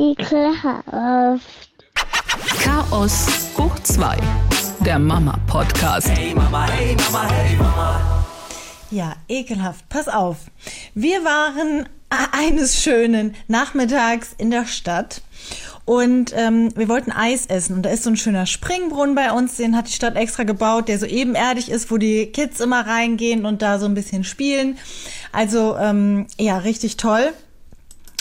ekelhaft. Chaos hoch 2, der Mama-Podcast. Hey Mama, hey Mama, hey Mama. Ja, ekelhaft. Pass auf. Wir waren eines schönen Nachmittags in der Stadt und ähm, wir wollten Eis essen. Und da ist so ein schöner Springbrunnen bei uns, den hat die Stadt extra gebaut, der so ebenerdig ist, wo die Kids immer reingehen und da so ein bisschen spielen. Also ähm, ja, richtig toll.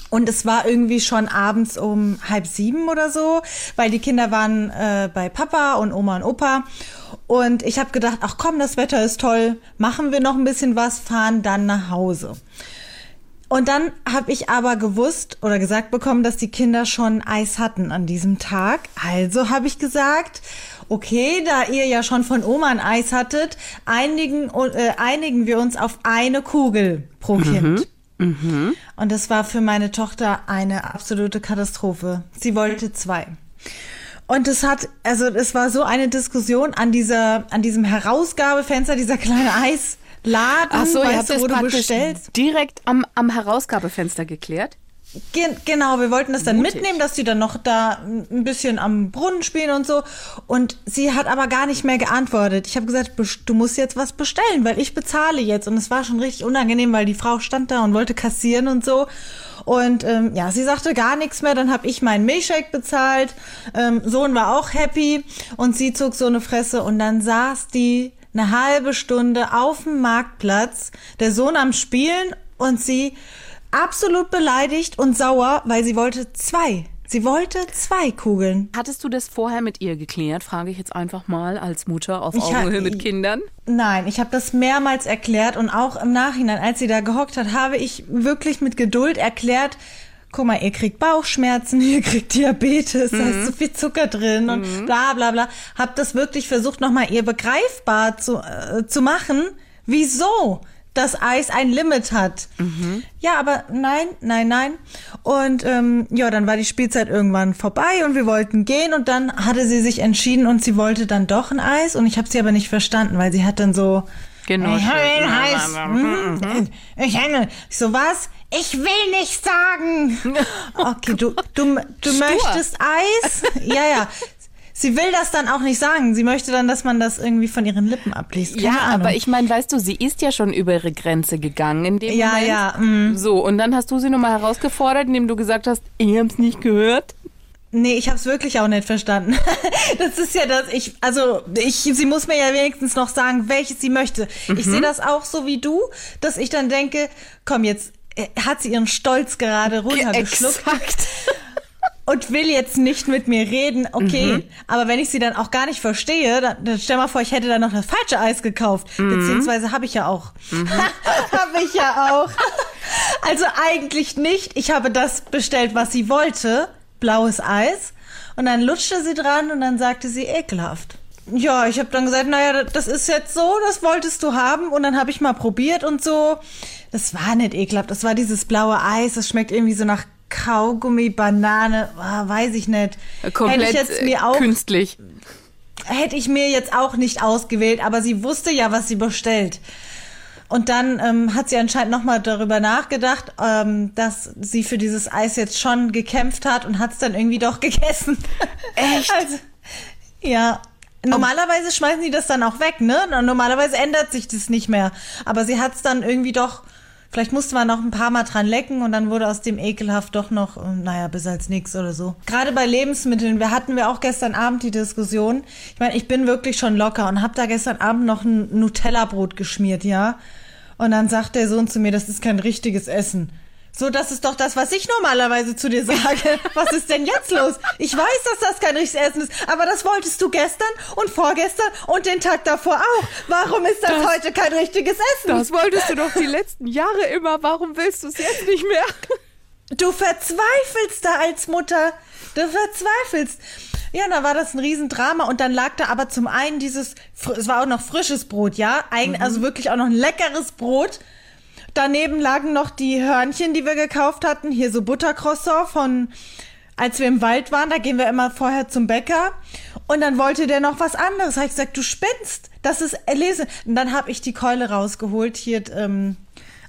Und es war irgendwie schon abends um halb sieben oder so, weil die Kinder waren äh, bei Papa und Oma und Opa. Und ich habe gedacht, ach komm, das Wetter ist toll, machen wir noch ein bisschen was, fahren dann nach Hause. Und dann habe ich aber gewusst oder gesagt bekommen, dass die Kinder schon Eis hatten an diesem Tag. Also habe ich gesagt, okay, da ihr ja schon von Oma ein Eis hattet, einigen, äh, einigen wir uns auf eine Kugel pro Kind. Und das war für meine Tochter eine absolute Katastrophe. Sie wollte zwei. Und es hat, also es war so eine Diskussion an dieser, an diesem Herausgabefenster, dieser kleine Eisladen, Ach so, ihr habt weißt du, das wo du bestellst. direkt am, am Herausgabefenster geklärt? Gen genau, wir wollten das dann Mutig. mitnehmen, dass die dann noch da ein bisschen am Brunnen spielen und so. Und sie hat aber gar nicht mehr geantwortet. Ich habe gesagt, "Best- du musst jetzt was bestellen, weil ich bezahle jetzt. Und es war schon richtig unangenehm, weil die Frau stand da und wollte kassieren und so. Und ähm, ja, sie sagte gar nichts mehr. Dann habe ich meinen Milchshake bezahlt. Ähm, Sohn war auch happy und sie zog so eine Fresse. Und dann saß die eine halbe Stunde auf dem Marktplatz, der Sohn am Spielen und sie absolut beleidigt und sauer, weil sie wollte zwei. Sie wollte zwei Kugeln. Hattest du das vorher mit ihr geklärt? Frage ich jetzt einfach mal als Mutter auf Augenhöhe mit Kindern. Nein, ich habe das mehrmals erklärt und auch im Nachhinein, als sie da gehockt hat, habe ich wirklich mit Geduld erklärt, guck mal, ihr kriegt Bauchschmerzen, ihr kriegt Diabetes, da ist so viel Zucker drin und bla bla bla. Hab das wirklich versucht, nochmal ihr begreifbar zu, äh, zu machen, wieso das Eis ein Limit hat. Ja, aber nein, nein, nein. Und ähm, ja, dann war die Spielzeit irgendwann vorbei und wir wollten gehen und dann hatte sie sich entschieden und sie wollte dann doch ein Eis und ich habe sie aber nicht verstanden, weil sie hat dann so Genau. ich will ein Eis. Hm, Ich hänge. Ich so, was? Ich will nicht sagen. Okay, du, du, du möchtest Eis? Ja, ja. Sie will das dann auch nicht sagen. Sie möchte dann, dass man das irgendwie von ihren Lippen abliest. Keine Ja, Ahnung. aber ich meine, weißt du, sie ist ja schon über ihre Grenze gegangen in dem Ja, Moment. ja, mm. So, und dann hast du sie nochmal herausgefordert, indem du gesagt hast, ich hab's nicht gehört. Nee, ich habe es wirklich auch nicht verstanden. Das ist ja das, ich, also ich, sie muss mir ja wenigstens noch sagen, welches sie möchte. Ich Mhm. sehe das auch so wie du, dass ich dann denke, komm jetzt, äh, hat sie ihren Stolz gerade runtergeschluckt Exakt. und will jetzt nicht mit mir reden, okay. Mhm. Aber wenn ich sie dann auch gar nicht verstehe, dann, dann stell mal vor, ich hätte dann noch das falsche Eis gekauft. Mhm. Beziehungsweise habe ich ja auch. habe ich ja auch. Also eigentlich nicht. Ich habe das bestellt, was sie wollte. Blaues Eis. Und dann lutschte sie dran und dann sagte sie ekelhaft. Ja, ich habe dann gesagt, naja, das ist jetzt so, das wolltest du haben. Und dann habe ich mal probiert und so. Das war nicht ekelhaft. Das war dieses blaue Eis. Das schmeckt irgendwie so nach Kaugummi, Banane, ah, weiß ich nicht. Komplett Hätte ich jetzt äh, mir auch, künstlich. hätte ich mir jetzt auch nicht ausgewählt, aber sie wusste ja, was sie bestellt. Und dann ähm, hat sie anscheinend nochmal darüber nachgedacht, ähm, dass sie für dieses Eis jetzt schon gekämpft hat und hat es dann irgendwie doch gegessen. Echt? Also, ja. Normalerweise schmeißen die das dann auch weg, ne? Normalerweise ändert sich das nicht mehr. Aber sie hat es dann irgendwie doch, vielleicht musste man noch ein paar Mal dran lecken und dann wurde aus dem ekelhaft doch noch, äh, naja, bis als nix oder so. Gerade bei Lebensmitteln, wir hatten wir auch gestern Abend die Diskussion. Ich meine, ich bin wirklich schon locker und habe da gestern Abend noch ein Nutella-Brot geschmiert, ja? Und dann sagt der Sohn zu mir, das ist kein richtiges Essen. So, das ist doch das, was ich normalerweise zu dir sage. Was ist denn jetzt los? Ich weiß, dass das kein richtiges Essen ist, aber das wolltest du gestern und vorgestern und den Tag davor auch. Warum ist das, heute kein richtiges Essen? Das wolltest du doch die letzten Jahre immer. Warum willst du es jetzt nicht mehr? Du verzweifelst da als Mutter. Du verzweifelst. Ja, dann war das ein Riesendrama und dann lag da aber zum einen dieses, es war auch noch frisches Brot, ja, Eig also wirklich auch noch ein leckeres Brot. Daneben lagen noch die Hörnchen, die wir gekauft hatten, hier so Buttercroissant von, als wir im Wald waren, da gehen wir immer vorher zum Bäcker und dann wollte der noch was anderes. Habe ich gesagt, du spinnst, das ist erlesen. Und dann habe ich die Keule rausgeholt, hier ähm,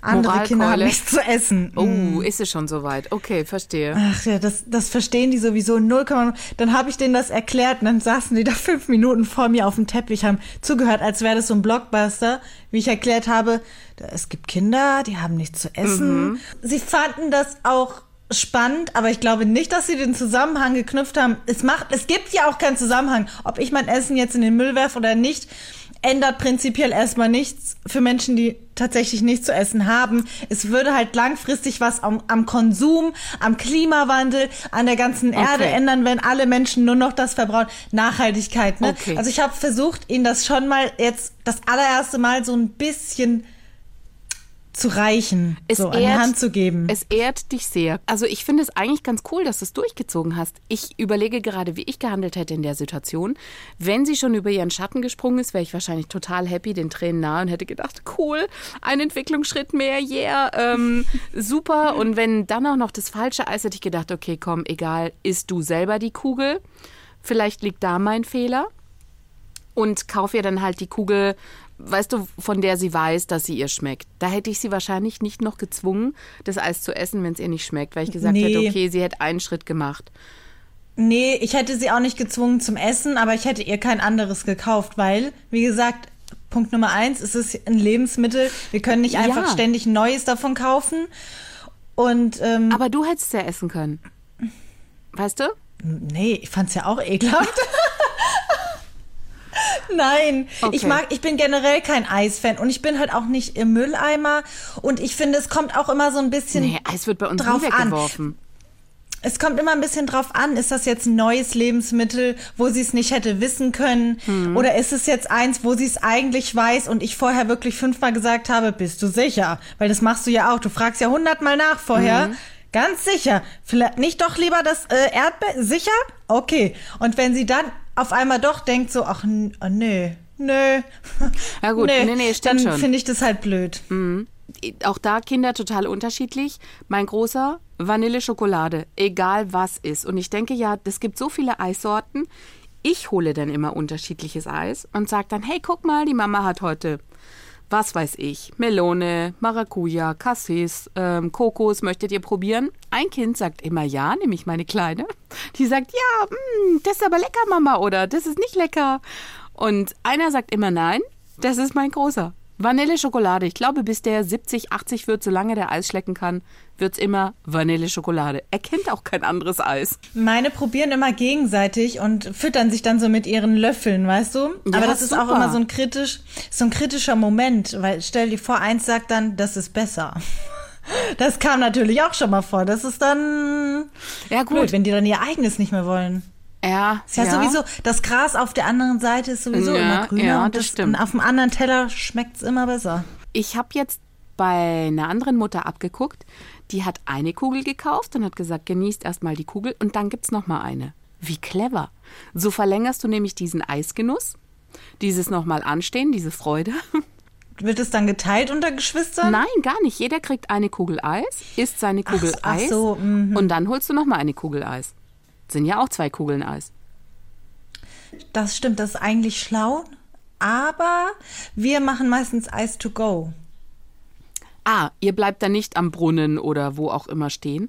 andere Kinder haben nichts zu essen. Oh, Mm. ist es schon soweit? Okay, verstehe. Ach ja, das, das verstehen die sowieso 0, Dann habe ich denen das erklärt und dann saßen die da fünf Minuten vor mir auf dem Teppich, haben zugehört, als wäre das so ein Blockbuster, wie ich erklärt habe, es gibt Kinder, die haben nichts zu essen. Sie fanden das auch spannend, aber ich glaube nicht, dass sie den Zusammenhang geknüpft haben. Es macht, es gibt ja auch keinen Zusammenhang, ob ich mein Essen jetzt in den Müll werfe oder nicht ändert prinzipiell erstmal nichts für Menschen, die tatsächlich nichts zu essen haben. Es würde halt langfristig was am, am Konsum, am Klimawandel, an der ganzen Erde Okay. ändern, wenn alle Menschen nur noch das verbrauchen. Nachhaltigkeit, ne? Okay. Also ich habe versucht, ihnen das schon mal jetzt das allererste Mal so ein bisschen zu reichen, so an die ehrt- Hand zu geben. Es ehrt dich sehr. Also ich finde es eigentlich ganz cool, dass du es durchgezogen hast. Ich überlege gerade, wie ich gehandelt hätte in der Situation. Wenn sie schon über ihren Schatten gesprungen ist, wäre ich wahrscheinlich total happy, den Tränen nahe und hätte gedacht, cool, ein Entwicklungsschritt mehr, yeah, ähm, super. Und wenn dann auch noch das falsche Eis, hätte ich gedacht, okay, komm, egal, isst du selber die Kugel. Vielleicht liegt da mein Fehler und kauf ihr dann halt die Kugel, weißt du, von der sie weiß, dass sie ihr schmeckt. Da hätte ich sie wahrscheinlich nicht noch gezwungen, das Eis zu essen, wenn es ihr nicht schmeckt, weil ich gesagt Nee. hätte, okay, sie hätte einen Schritt gemacht. Nee, ich hätte sie auch nicht gezwungen zum Essen, aber ich hätte ihr kein anderes gekauft, weil, wie gesagt, Punkt Nummer eins, es ist ein Lebensmittel. Wir können nicht einfach Ja. ständig Neues davon kaufen. Und ähm, Aber du hättest ja essen können. Weißt du? nee, ich fand's ja auch ekelhaft. Nein, ich Okay. mag, ich bin generell kein Eisfan und ich bin halt auch nicht im Mülleimer und ich finde, es kommt auch immer so ein bisschen Nee, Eis wird bei uns drauf nie an. weggeworfen. Es kommt immer ein bisschen drauf an, ist das jetzt ein neues Lebensmittel, wo sie es nicht hätte wissen können? Hm. Oder ist es jetzt eins, wo sie es eigentlich weiß und ich vorher wirklich fünfmal gesagt habe, bist du sicher? Weil das machst du ja auch. Du fragst ja hundertmal nach vorher. Hm. Ganz sicher. Vielleicht nicht doch lieber das äh, Erdbeer? Sicher? Okay. Und wenn sie dann auf einmal doch denkt so, ach oh, nö, nö. Ja gut, nee, nee, stimmt dann finde ich das halt blöd. Auch da Kinder total unterschiedlich. Mein großer Vanille-Schokolade, egal was ist. Und ich denke ja, es gibt so viele Eissorten. Ich hole dann immer unterschiedliches Eis und sage dann, hey, guck mal, die Mama hat heute, was weiß ich, Melone, Maracuja, Cassis, ähm, Kokos, möchtet ihr probieren? Ein Kind sagt immer ja, nämlich meine Kleine. Die sagt, ja, mm, das ist aber lecker, Mama, oder das ist nicht lecker. Und einer sagt immer nein, das ist mein großer. Vanille-Schokolade. Ich glaube, bis der 70, 80 wird, solange der Eis schlecken kann, wird's immer Vanille-Schokolade. Er kennt auch kein anderes Eis. Meine probieren immer gegenseitig und füttern sich dann so mit ihren Löffeln, weißt du? Ja, Aber das ist auch super. immer so ein kritisch, so ein kritischer Moment, weil stell dir vor, eins sagt dann, das ist besser. Das kam natürlich auch schon mal vor. Das ist dann Ja, gut. blöd, wenn die dann ihr eigenes nicht mehr wollen. Ja, Ist ja, sowieso, das Gras auf der anderen Seite ist sowieso Ja, immer grüner. ja, und das stimmt. Und auf dem anderen Teller schmeckt's immer besser. Ich habe jetzt bei einer anderen Mutter abgeguckt, die hat eine Kugel gekauft und hat gesagt, genießt erstmal die Kugel und dann gibt's noch mal eine. Wie clever. So verlängerst du nämlich diesen Eisgenuss, dieses nochmal anstehen, diese Freude. Wird es dann geteilt unter Geschwistern? Nein, gar nicht. Jeder kriegt eine Kugel Eis, isst seine Kugel ach Eis so, mhm. und dann holst du noch mal eine Kugel Eis. Sind ja auch zwei Kugeln Eis. Das stimmt, das ist eigentlich schlau. Aber wir machen meistens Eis to go. Ah, ihr bleibt dann nicht am Brunnen oder wo auch immer stehen.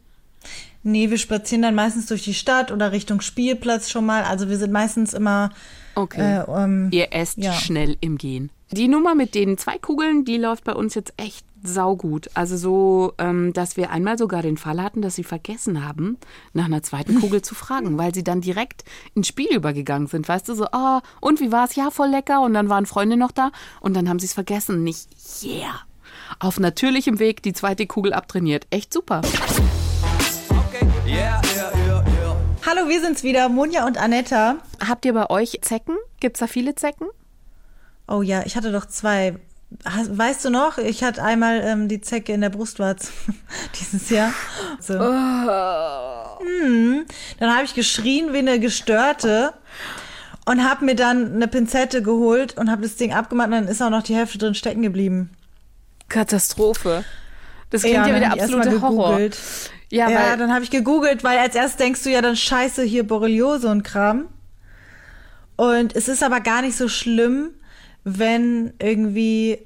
Nee, wir spazieren dann meistens durch die Stadt oder Richtung Spielplatz schon mal. Also wir sind meistens immer. Okay. Äh, ähm, Ihr esst ja. schnell im Gehen. Die Nummer mit den zwei Kugeln, die läuft bei uns jetzt echt saugut. Also so, ähm, dass wir einmal sogar den Fall hatten, dass sie vergessen haben, nach einer zweiten Kugel zu fragen, weil sie dann direkt ins Spiel übergegangen sind. Weißt du, so, ah, und wie war's? Ja, voll lecker. Und dann waren Freunde noch da und dann haben sie es vergessen. Nicht, yeah. Auf natürlichem Weg die zweite Kugel abtrainiert. Echt super. Okay. Yeah, yeah, yeah, yeah. Hallo, wir sind's wieder, Monja und Anetta. Habt ihr bei euch Zecken? Gibt's da viele Zecken? Oh ja, ich hatte doch zwei. Weißt du noch? Ich hatte einmal ähm, die Zecke in der Brustwarze dieses Jahr. So. Hm. Dann habe ich geschrien wie eine Gestörte und habe mir dann eine Pinzette geholt und habe das Ding abgemacht und dann ist auch noch die Hälfte drin stecken geblieben. Katastrophe. Das klingt ja, dann wieder erst absolute Horror. Ja, Ja, dann habe ich gegoogelt, weil als erstes denkst du ja dann scheiße hier Borreliose und Kram. Und es ist aber gar nicht so schlimm, wenn irgendwie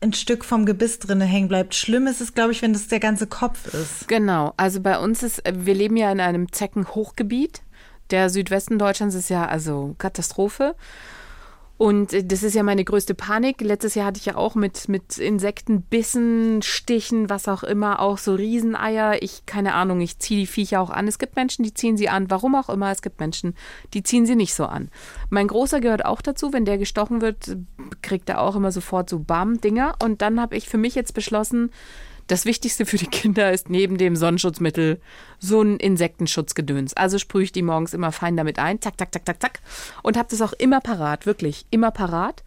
ein Stück vom Gebiss drinne hängen bleibt. Schlimm ist es, glaube ich, wenn das der ganze Kopf ist. Genau, also bei uns ist, wir leben ja in einem Zeckenhochgebiet. Der Südwesten Deutschlands ist ja also Katastrophe. Und äh, das ist ja meine größte Panik. Letztes Jahr hatte ich ja auch mit, mit Insekten, Bissen, Stichen, was auch immer, auch so Rieseneier. Ich, keine Ahnung, ich ziehe die Viecher auch an. Es gibt Menschen, die ziehen sie an. Warum auch immer, es gibt Menschen, die ziehen sie nicht so an. Mein Großer gehört auch dazu. Wenn der gestochen wird, kriegt er auch immer sofort so Bam-Dinger. Und dann habe ich für mich jetzt beschlossen, das Wichtigste für die Kinder ist neben dem Sonnenschutzmittel so ein Insektenschutzgedöns. Also sprühe ich die morgens immer fein damit ein, zack, zack, zack, zack, zack. Und habe das auch immer parat, wirklich immer parat.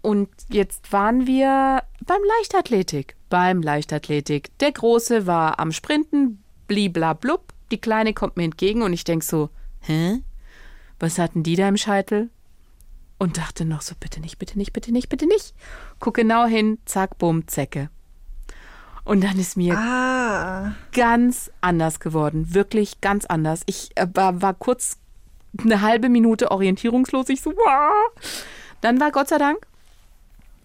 Und jetzt waren wir beim Leichtathletik. Beim Leichtathletik. Der Große war am Sprinten, bliblablub. Die Kleine kommt mir entgegen und ich denk so, hä? Was hatten die da im Scheitel? Und dachte noch so, bitte nicht, bitte nicht, bitte nicht, bitte nicht. Guck genau hin, zack, bumm, Zecke. Und dann ist mir Ah. ganz anders geworden. Wirklich ganz anders. Ich äh, war, war kurz eine halbe Minute orientierungslos. Ich so, wow. Dann war Gott sei Dank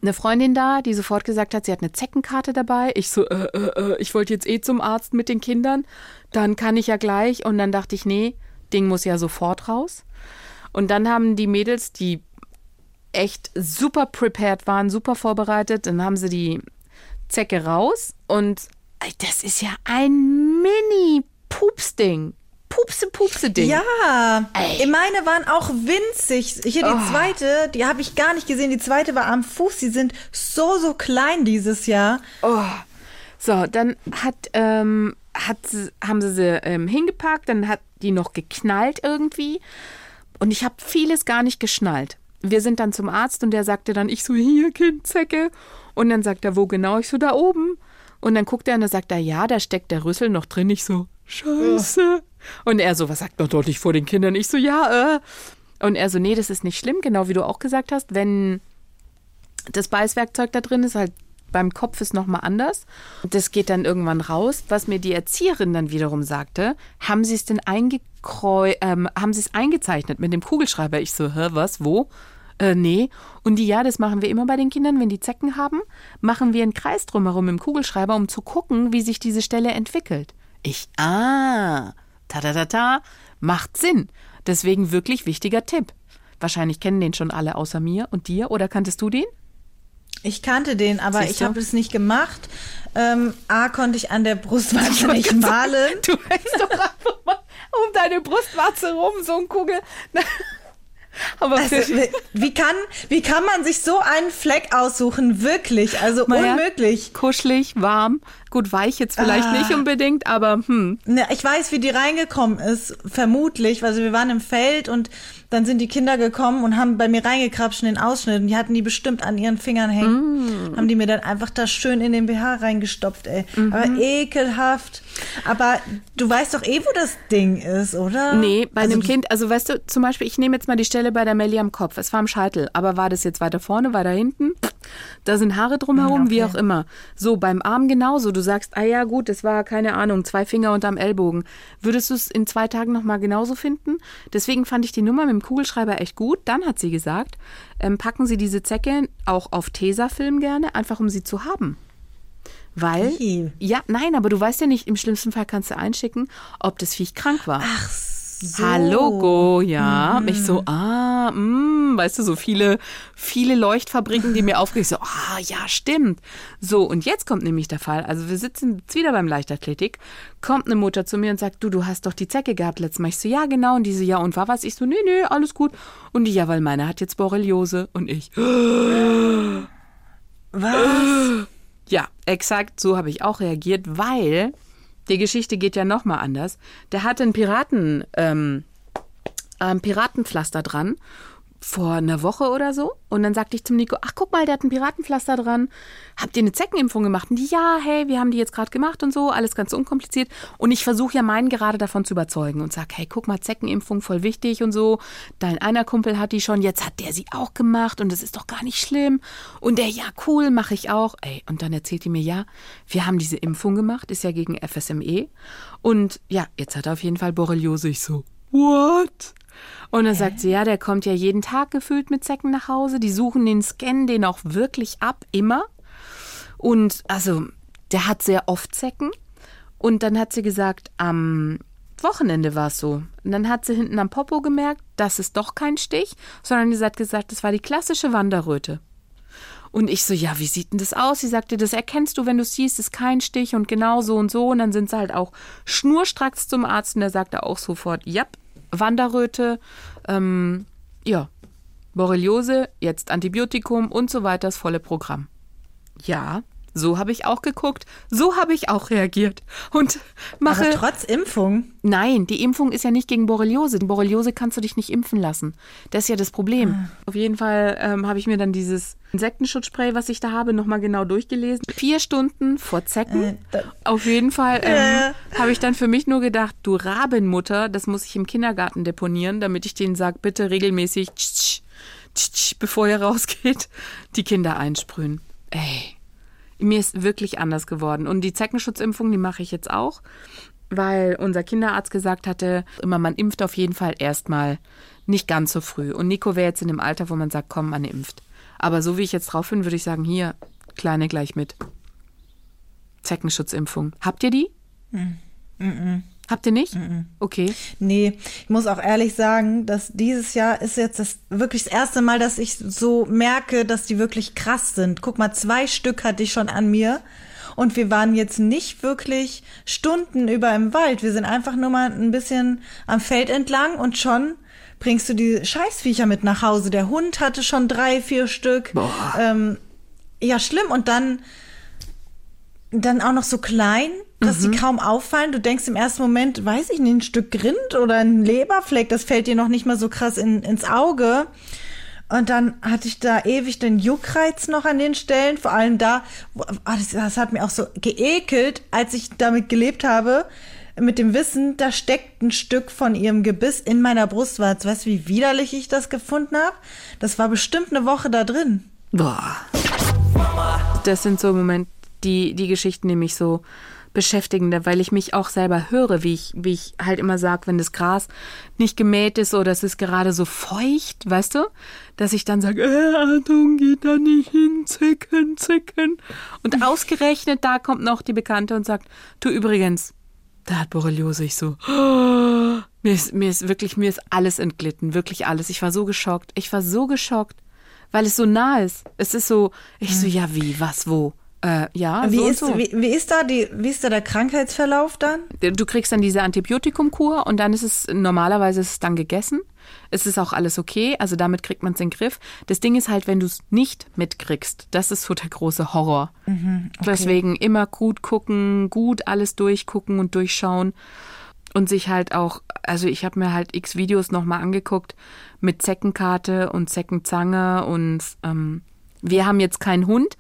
eine Freundin da, die sofort gesagt hat, sie hat eine Zeckenkarte dabei. Ich so, äh, äh, äh, ich wollte jetzt eh zum Arzt mit den Kindern. Dann kann ich ja gleich. Und dann dachte ich, nee, Ding muss ja sofort raus. Und dann haben die Mädels, die echt super prepared waren, super vorbereitet, dann haben sie die Zecke raus und das ist ja ein Mini-Pupsding. Pupse-Pupse-Ding. Ja, Ey. meine waren auch winzig. Hier die Oh. zweite, die habe ich gar nicht gesehen. Die zweite war am Fuß. Die sind so, so klein dieses Jahr. Oh. So, dann hat, ähm, hat, haben sie sie ähm, hingepackt, dann hat die noch geknallt irgendwie. Und ich habe vieles gar nicht geschnallt. Wir sind dann zum Arzt und der sagte dann, ich so, hier, Kind, Zecke. Und dann sagt er, wo genau? Ich so, da oben. Und dann guckt er und dann sagt er, ja, da steckt der Rüssel noch drin. Ich so, scheiße. Und er so, was sagt man dort nicht vor den Kindern? Ich so, ja, äh. Und er so, nee, das ist nicht schlimm, genau wie du auch gesagt hast. Wenn das Beißwerkzeug da drin ist halt beim Kopf ist nochmal anders. Das geht dann irgendwann raus. Was mir die Erzieherin dann wiederum sagte, haben sie es denn eingekreu ähm, haben sie es eingezeichnet mit dem Kugelschreiber? Ich so, hä, was, wo? Äh, nee. Und die, ja, das machen wir immer bei den Kindern, wenn die Zecken haben, machen wir einen Kreis drumherum im Kugelschreiber, um zu gucken, wie sich diese Stelle entwickelt. Ich, ah, ta ta ta ta, macht Sinn. Deswegen wirklich wichtiger Tipp. Wahrscheinlich kennen den schon alle außer mir und dir. Oder kanntest du den? Ich kannte den, aber Siehst ich habe es nicht gemacht. Ähm, A konnte ich an der Brustwarze nicht malen. Du hängst doch einfach mal um deine Brustwarze rum, so ein Kugel. Aber Also, wie, kann, wie kann man sich so einen Fleck aussuchen? Wirklich, also Naja, unmöglich. kuschelig, warm, gut weich jetzt vielleicht Ah. nicht unbedingt, aber hm. Ne, ich weiß, wie die reingekommen ist, vermutlich. Also wir waren im Feld und dann sind die Kinder gekommen und haben bei mir reingekrapscht in den Ausschnitt und die hatten die bestimmt an ihren Fingern hängen. Mm. Haben die mir dann einfach da schön in den BH reingestopft, ey. Mhm. Aber ekelhaft. Aber du weißt doch eh, wo das Ding ist, oder? Nee, bei also, einem Kind, also weißt du, zum Beispiel, ich nehme jetzt mal die Stelle bei der Melli am Kopf. Es war am Scheitel, aber war das jetzt weiter vorne, weiter hinten? Da sind Haare drumherum, wie okay. auch immer. So, beim Arm genauso. Du sagst, ah ja, gut, das war, keine Ahnung, zwei Finger unterm Ellbogen. Würdest du es in zwei Tagen nochmal genauso finden? Deswegen fand ich die Nummer mit dem Kugelschreiber echt gut. Dann hat sie gesagt, ähm, packen Sie diese Zecke auch auf Tesafilm gerne, einfach um sie zu haben. Weil, Ih. ja, nein, aber du weißt ja nicht, im schlimmsten Fall kannst du einschicken, ob das Viech krank war. Ach so. Hallo, Go, ja. Mich so, ah, mm, weißt du, so viele, viele Leuchtfabriken, die mir aufgehen. Ich so, ah, ja, stimmt. So, und jetzt kommt nämlich der Fall. Also wir sitzen jetzt wieder beim Leichtathletik. Kommt eine Mutter zu mir und sagt, du, du hast doch die Zecke gehabt letztes Mal. Ich so, ja, genau. Und die so, ja, und war was? Ich so, nee, nee, alles gut. Und die, ja, weil meine hat jetzt Borreliose. Und ich, Was? Ja, exakt so habe ich auch reagiert, weil die Geschichte geht ja nochmal anders. Der hatte ein Piraten, ähm, ähm, Piratenpflaster dran vor einer Woche oder so. Und dann sagte ich zum Nico, ach guck mal, der hat ein Piratenpflaster dran. Habt ihr eine Zeckenimpfung gemacht? Und die, ja, hey, wir haben die jetzt gerade gemacht und so, alles ganz unkompliziert. Und ich versuche ja meinen gerade davon zu überzeugen und sag, hey, guck mal, Zeckenimpfung voll wichtig und so. Dein einer Kumpel hat die schon, jetzt hat der sie auch gemacht und das ist doch gar nicht schlimm. Und der, ja, cool, mache ich auch. Ey, und dann erzählt die mir, ja, wir haben diese Impfung gemacht, ist ja gegen FSME. Und ja, jetzt hat er auf jeden Fall Borreliose. Ich so, what? Und dann sagt sie, ja, der kommt ja jeden Tag gefühlt mit Zecken nach Hause. Die suchen den, scannen den auch wirklich ab, immer. Und also, der hat sehr oft Zecken. Und dann hat sie gesagt, am Wochenende war es so. Und dann hat sie hinten am Popo gemerkt, das ist doch kein Stich, sondern sie hat gesagt, das war die klassische Wanderröte. Und ich so, ja, wie sieht denn das aus? Sie sagte, das erkennst du, wenn du es siehst, ist kein Stich und genau so und so. Und dann sind sie halt auch schnurstracks zum Arzt und der sagte auch sofort, ja, Wanderröte, ähm, ja, Borreliose, jetzt Antibiotikum und so weiter, das volle Programm. Ja, so habe ich auch geguckt, so habe ich auch reagiert und mache. Aber trotz Impfung. Nein, die Impfung ist ja nicht gegen Borreliose. Borreliose kannst du dich nicht impfen lassen. Das ist ja das Problem. Ah. Auf jeden Fall ähm, habe ich mir dann dieses Insektenschutzspray, was ich da habe, nochmal genau durchgelesen. Vier Stunden vor Zecken. Äh, Auf jeden Fall ähm, Ja. habe ich dann für mich nur gedacht, du Rabenmutter, das muss ich im Kindergarten deponieren, damit ich denen sage, bitte regelmäßig, tsch, tsch, tsch, bevor ihr rausgeht, die Kinder einsprühen. Ey, mir ist wirklich anders geworden. Und die Zeckenschutzimpfung, die mache ich jetzt auch, weil unser Kinderarzt gesagt hatte, immer man impft auf jeden Fall erstmal nicht ganz so früh. Und Nico wäre jetzt in dem Alter, wo man sagt, komm, man impft. Aber so wie ich jetzt drauf bin, würde ich sagen, hier, Kleine gleich mit. Zeckenschutzimpfung. Habt ihr die? Habt ihr nicht? Okay. Nee, ich muss auch ehrlich sagen, dass dieses Jahr ist jetzt das wirklich das erste Mal, dass ich so merke, dass die wirklich krass sind. Guck mal, zwei Stück hatte ich schon an mir. Und wir waren jetzt nicht wirklich Stunden über im Wald. Wir sind einfach nur mal ein bisschen am Feld entlang und schon bringst du die Scheißviecher mit nach Hause. Der Hund hatte schon drei, vier Stück. Ähm, ja, schlimm. Und dann dann auch noch so klein, dass Mhm. sie kaum auffallen. Du denkst im ersten Moment, weiß ich nicht, ein Stück Grind oder ein Leberfleck, das fällt dir noch nicht mal so krass in, ins Auge. Und dann hatte ich da ewig den Juckreiz noch an den Stellen, vor allem da, wo, ah, das, das hat mir auch so geekelt, als ich damit gelebt habe, mit dem Wissen, da steckt ein Stück von ihrem Gebiss in meiner Brustwarze. Weißt du, wie widerlich ich das gefunden habe? Das war bestimmt eine Woche da drin. Boah. Das sind so Momente, die, die Geschichten, die mich so beschäftigen, weil ich mich auch selber höre, wie ich, wie ich halt immer sage, wenn das Gras nicht gemäht ist oder es ist gerade so feucht, weißt du, dass ich dann sage, äh, Achtung, geht da nicht hin, zicken, zicken. Und ausgerechnet da kommt noch die Bekannte und sagt, du übrigens, da hat Borreliose. Ich so, oh, mir ist, mir ist wirklich, mir ist alles entglitten, wirklich alles. Ich war so geschockt. Ich war so geschockt, weil es so nah ist. Es ist so, ich so, ja, wie, was, wo? Äh, ja, Wie, so ist, so. wie, wie ist da die, wie ist da der Krankheitsverlauf dann? Du kriegst dann diese Antibiotikumkur und dann ist es, normalerweise ist es dann gegessen. Es ist auch alles okay, also damit kriegt man es in den Griff. Das Ding ist halt, wenn du es nicht mitkriegst, das ist so der große Horror. Deswegen immer gut gucken, gut alles durchgucken und durchschauen. Und sich halt auch, also ich habe mir halt x Videos nochmal angeguckt mit Zeckenkarte und Zeckenzange und ähm, wir haben jetzt keinen Hund.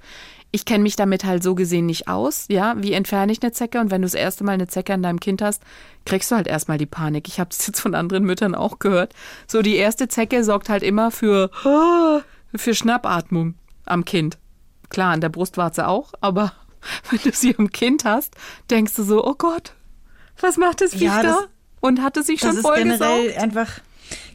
Ich kenne mich damit halt so gesehen nicht aus, ja, wie entferne ich eine Zecke und wenn du das erste Mal eine Zecke an deinem Kind hast, kriegst du halt erstmal die Panik. Ich habe es jetzt von anderen Müttern auch gehört. So die erste Zecke sorgt halt immer für für Schnappatmung am Kind. Klar, an der Brustwarze auch, aber wenn du sie am Kind hast, denkst du so, oh Gott, was macht das Viech Ja, das- da? Und hatte sich Das schon ist voll generell gesaugt? einfach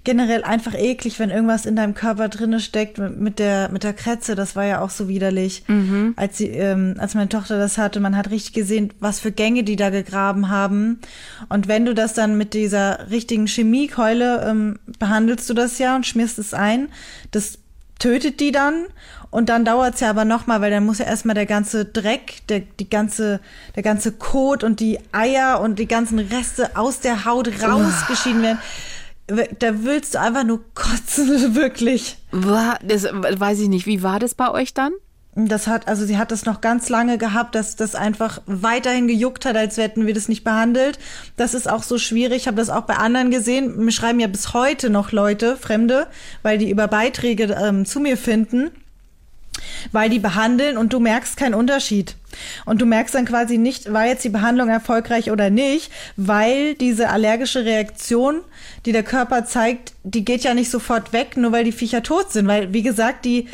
generell einfach eklig, wenn irgendwas in deinem Körper drinne steckt mit, der mit der Kretze. Das war ja auch so widerlich, Mhm. als sie ähm, als meine Tochter das hatte. Man hat richtig gesehen, was für Gänge die da gegraben haben. Und wenn du das dann mit dieser richtigen Chemiekeule ähm, behandelst du das ja und schmierst es ein, das tötet die dann und dann dauert's ja aber nochmal, weil dann muss ja erstmal der ganze Dreck, der, die ganze, der ganze Kot und die Eier und die ganzen Reste aus der Haut rausgeschieden werden. Da willst du einfach nur kotzen, wirklich. War, das weiß ich nicht. Wie war das bei euch dann? Das hat, also sie hat das noch ganz lange gehabt, dass das einfach weiterhin gejuckt hat, als hätten wir das nicht behandelt. Das ist auch so schwierig. Ich habe das auch bei anderen gesehen. Mir schreiben ja bis heute noch Leute, Fremde, weil die über Beiträge ähm, zu mir finden, weil die behandeln und du merkst keinen Unterschied. Und du merkst dann quasi nicht, war jetzt die Behandlung erfolgreich oder nicht, weil diese allergische Reaktion, die der Körper zeigt, die geht ja nicht sofort weg, nur weil die Viecher tot sind. Weil, wie gesagt, die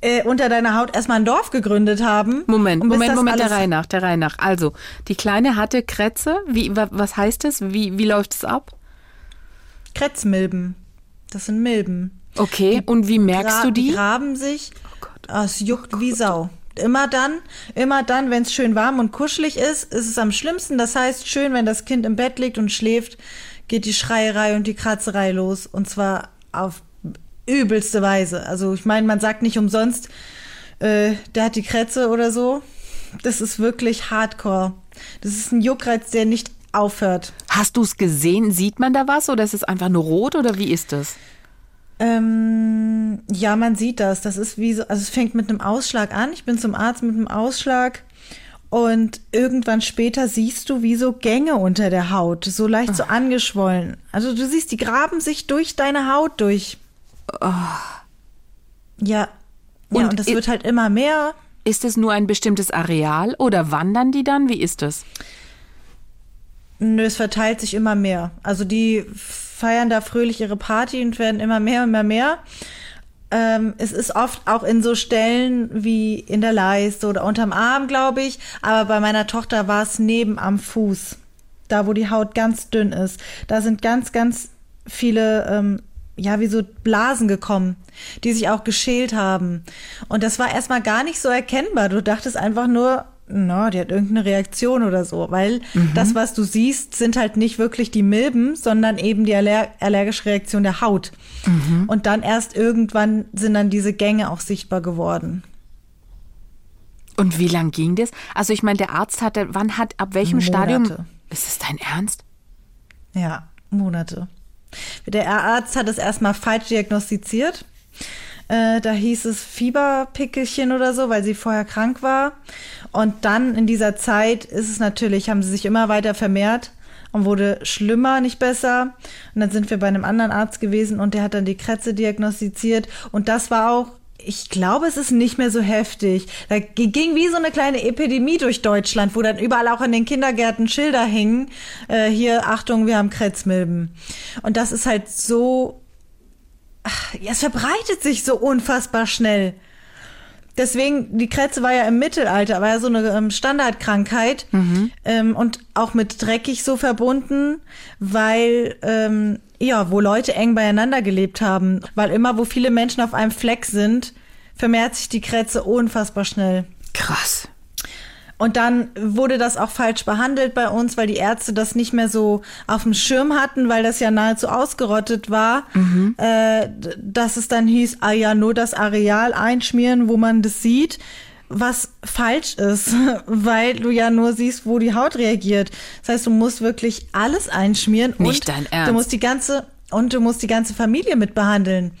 äh, unter deiner Haut erstmal ein Dorf gegründet haben. Moment, Moment, Moment, der Reihe nach, der Reihe nach. Also, die Kleine hatte Krätze. Wie, wa- was heißt das? Wie, wie läuft es ab? Kretzmilben. Das sind Milben. Okay, und wie merkst du die? Oh graben sich. Ah, es juckt wie Sau. Immer dann, immer dann, wenn es schön warm und kuschelig ist, ist es am schlimmsten. Das heißt, schön, wenn das Kind im Bett liegt und schläft, geht die Schreierei und die Kratzerei los. Und zwar auf übelste Weise. Also ich meine, man sagt nicht umsonst, äh, der hat die Krätze oder so. Das ist wirklich Hardcore. Das ist ein Juckreiz, der nicht aufhört. Hast du es gesehen? Sieht man da was oder ist es einfach nur rot oder wie ist das? Ähm, ja, man sieht das. Das ist wie so, also es fängt mit einem Ausschlag an. Ich bin zum Arzt mit einem Ausschlag und irgendwann später siehst du wie so Gänge unter der Haut, so leicht so angeschwollen. Also du siehst, die graben sich durch deine Haut durch. Ja. Und ja, und das wird halt immer mehr. Ist es nur ein bestimmtes Areal oder wandern die dann? Wie ist das? Nö, es verteilt sich immer mehr. Also die feiern da fröhlich ihre Party und werden immer mehr und immer mehr. Ähm, es ist oft auch in so Stellen wie in der Leiste oder unterm Arm, glaube ich. Aber bei meiner Tochter war es neben am Fuß. Da, wo die Haut ganz dünn ist. Da sind ganz, ganz viele, ähm, ja, wie so Blasen gekommen, die sich auch geschält haben. Und das war erstmal gar nicht so erkennbar. Du dachtest einfach nur, na, die hat irgendeine Reaktion oder so, weil das, was du siehst, sind halt nicht wirklich die Milben, sondern eben die aller allergische Reaktion der Haut. Und dann erst irgendwann sind dann diese Gänge auch sichtbar geworden. Und wie lang ging das? Also ich meine, der Arzt hatte, wann hat, ab welchem Stadium? Monate. Ist es dein Ernst? Ja, Monate. Der Arzt hat es erstmal falsch diagnostiziert. Äh, da hieß es Fieberpickelchen oder so, weil sie vorher krank war. Und dann in dieser Zeit ist es natürlich, haben sie sich immer weiter vermehrt und wurde schlimmer, nicht besser. Und dann sind wir bei einem anderen Arzt gewesen und der hat dann die Krätze diagnostiziert. Und das war auch, ich glaube, es ist nicht mehr so heftig. Da ging wie so eine kleine Epidemie durch Deutschland, wo dann überall auch in den Kindergärten Schilder hingen. Äh, hier, Achtung, wir haben Krätzmilben. Und das ist halt so ach, ja, es verbreitet sich so unfassbar schnell. Deswegen, die Krätze war ja im Mittelalter, war ja so eine ähm, Standardkrankheit ähm, und auch mit dreckig so verbunden, weil ähm, ja, wo Leute eng beieinander gelebt haben, weil immer, wo viele Menschen auf einem Fleck sind, vermehrt sich die Krätze unfassbar schnell. Krass. Und dann wurde das auch falsch behandelt bei uns, weil die Ärzte das nicht mehr so auf dem Schirm hatten, weil das ja nahezu ausgerottet war, äh, d- dass es dann hieß, ah ja, nur das Areal einschmieren, wo man das sieht, was falsch ist, weil du ja nur siehst, wo die Haut reagiert. Das heißt, du musst wirklich alles einschmieren Nicht und dein Ernst. du musst die ganze und du musst die ganze Familie mit behandeln.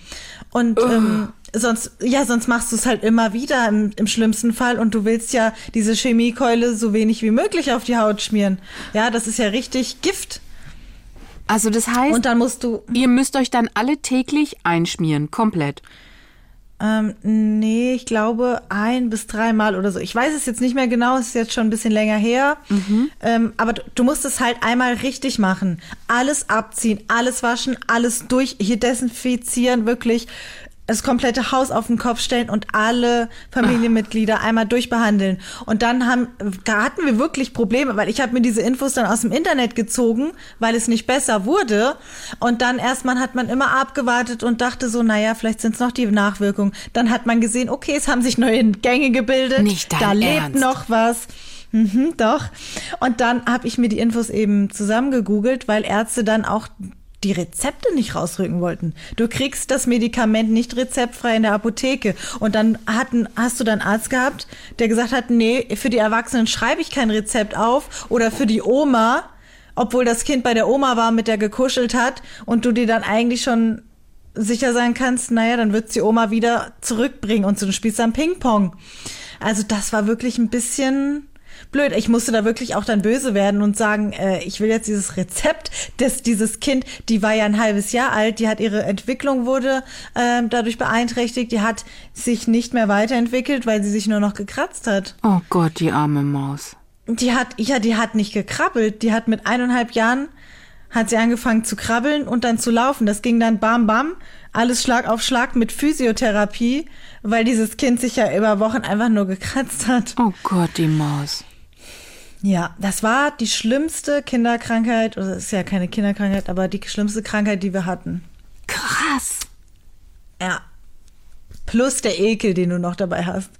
Und ähm, sonst, ja, sonst machst du es halt immer wieder im, im schlimmsten Fall und du willst ja diese Chemiekeule so wenig wie möglich auf die Haut schmieren. Ja, das ist ja richtig Gift. Also das heißt, Und dann musst du, ihr müsst euch dann alle täglich einschmieren, komplett. ähm, nee, ich glaube ein bis dreimal oder so. Ich weiß es jetzt nicht mehr genau, es ist jetzt schon ein bisschen länger her. Ähm, aber du, du musst es halt einmal richtig machen. Alles abziehen, alles waschen, alles durch, hier desinfizieren, wirklich das komplette Haus auf den Kopf stellen und alle Familienmitglieder einmal durchbehandeln. Und dann haben, da hatten wir wirklich Probleme, weil ich habe mir diese Infos dann aus dem Internet gezogen, weil es nicht besser wurde. Und dann erstmal hat man immer abgewartet und dachte so, naja, vielleicht sind es noch die Nachwirkungen. Dann hat man gesehen, okay, es haben sich neue Gänge gebildet. Nicht dein da lebt Ernst. noch was. Mhm, doch. Und dann habe ich mir die Infos eben zusammengegoogelt, weil Ärzte dann auch die Rezepte nicht rausrücken wollten. Du kriegst das Medikament nicht rezeptfrei in der Apotheke. Und dann hatten, hast du dann Arzt gehabt, der gesagt hat, nee, für die Erwachsenen schreibe ich kein Rezept auf oder für die Oma, obwohl das Kind bei der Oma war, mit der gekuschelt hat und du dir dann eigentlich schon sicher sein kannst, naja, dann wird's die Oma wieder zurückbringen und so, spielst dann Ping-Pong. Also das war wirklich ein bisschen blöd. Ich musste da wirklich auch dann böse werden und sagen, äh, ich will jetzt dieses Rezept, dass dieses Kind, die war ja ein halbes Jahr alt, die hat ihre Entwicklung wurde ähm, dadurch beeinträchtigt, die hat sich nicht mehr weiterentwickelt, weil sie sich nur noch gekratzt hat. Oh Gott, die arme Maus. Die hat, ja, die hat nicht gekrabbelt. Die hat mit eineinhalb Jahren hat sie angefangen zu krabbeln und dann zu laufen. Das ging dann bam bam, alles Schlag auf Schlag mit Physiotherapie, weil dieses Kind sich ja über Wochen einfach nur gekratzt hat. Oh Gott, die Maus. Ja, das war die schlimmste Kinderkrankheit, oder es ist ja keine Kinderkrankheit, aber die schlimmste Krankheit, die wir hatten. Krass. Ja. Plus der Ekel, den du noch dabei hast.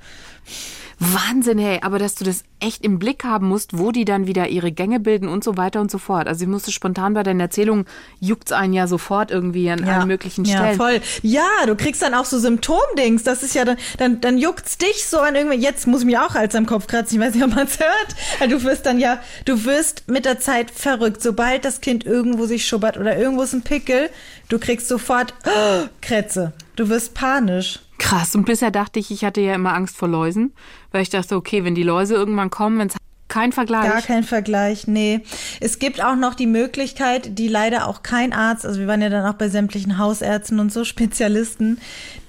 Wahnsinn, hey, aber dass du das echt im Blick haben musst, wo die dann wieder ihre Gänge bilden und so weiter und so fort. Also ich musste spontan bei deiner Erzählung, juckt's einen ja sofort irgendwie an allen möglichen ja, Stellen. voll. Ja, du kriegst dann auch so Symptomdings. Das ist ja dann, dann, dann juckt's dich so an irgendwie. Jetzt muss ich mich auch als am Kopf kratzen. Ich weiß nicht, ob man's hört. Du wirst dann ja, du wirst mit der Zeit verrückt. Sobald das Kind irgendwo sich schubbert oder irgendwo ist ein Pickel, du kriegst sofort oh, Krätze. Du wirst panisch. Krass. Und bisher dachte ich, ich hatte ja immer Angst vor Läusen, weil ich dachte, okay, wenn die Läuse irgendwann kommen, wenn es kein Vergleich. Gar kein Vergleich, nee. Es gibt auch noch die Möglichkeit, die leider auch kein Arzt, also wir waren ja dann auch bei sämtlichen Hausärzten und so Spezialisten,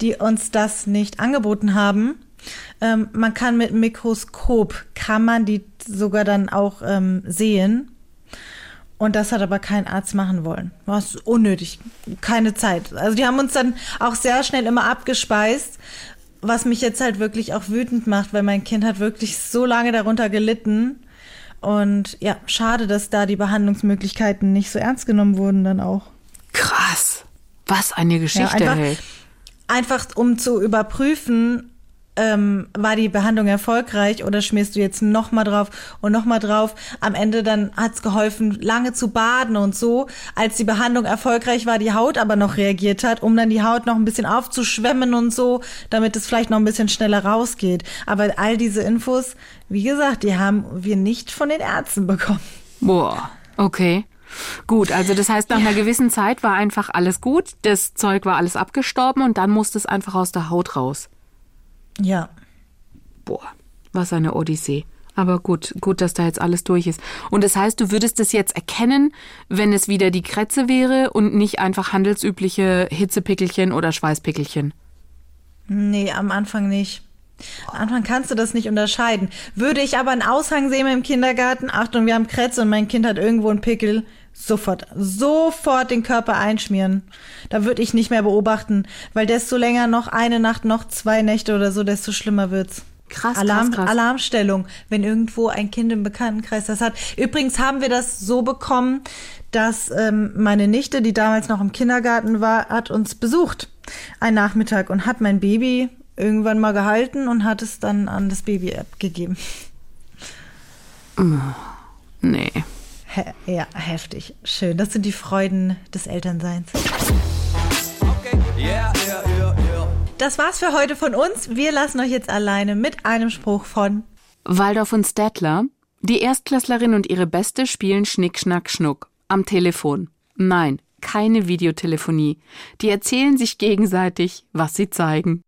die uns das nicht angeboten haben. Ähm, man kann mit Mikroskop, kann man die sogar dann auch ähm, sehen. Und das hat aber kein Arzt machen wollen. War unnötig. Keine Zeit. Also die haben uns dann auch sehr schnell immer abgespeist, was mich jetzt halt wirklich auch wütend macht, weil mein Kind hat wirklich so lange darunter gelitten. Und ja, schade, dass da die Behandlungsmöglichkeiten nicht so ernst genommen wurden dann auch. Krass. Was eine Geschichte, einfach, hey. Einfach um zu überprüfen, ähm, war die Behandlung erfolgreich oder schmierst du jetzt noch mal drauf und noch mal drauf? Am Ende dann hat's geholfen, lange zu baden und so, als die Behandlung erfolgreich war, die Haut aber noch reagiert hat, um dann die Haut noch ein bisschen aufzuschwemmen und so, damit es vielleicht noch ein bisschen schneller rausgeht. Aber all diese Infos, wie gesagt, die haben wir nicht von den Ärzten bekommen. Boah, okay. Gut, also das heißt, nach einer gewissen Zeit war einfach alles gut, das Zeug war alles abgestorben und dann musste es einfach aus der Haut raus. Ja. Boah, was eine Odyssee. Aber gut, gut, dass da jetzt alles durch ist. Und das heißt, du würdest es jetzt erkennen, wenn es wieder die Krätze wäre und nicht einfach handelsübliche Hitzepickelchen oder Schweißpickelchen. Nee, am Anfang nicht. Am Anfang kannst du das nicht unterscheiden. Würde ich aber einen Aushang sehen im Kindergarten, Achtung, wir haben Krätze und mein Kind hat irgendwo einen Pickel, sofort, sofort den Körper einschmieren. Da würde ich nicht mehr beobachten, weil desto länger noch eine Nacht, noch zwei Nächte oder so, desto schlimmer wird's. Krass, Alarm, krass, krass. Alarmstellung, wenn irgendwo ein Kind im Bekanntenkreis das hat. Übrigens haben wir das so bekommen, dass ähm, meine Nichte, die damals noch im Kindergarten war, hat uns besucht einen Nachmittag und hat mein Baby irgendwann mal gehalten und hat es dann an das Baby abgegeben. Nee. He ja, heftig. Schön. Das sind die Freuden des Elternseins. Okay, yeah, yeah, yeah. Das war's für heute von uns. Wir lassen euch jetzt alleine mit einem Spruch von Waldorf und Städtler. Die Erstklässlerin und ihre Beste spielen Schnick, Schnack, Schnuck. Am Telefon. Nein, keine Videotelefonie. Die erzählen sich gegenseitig, was sie zeigen.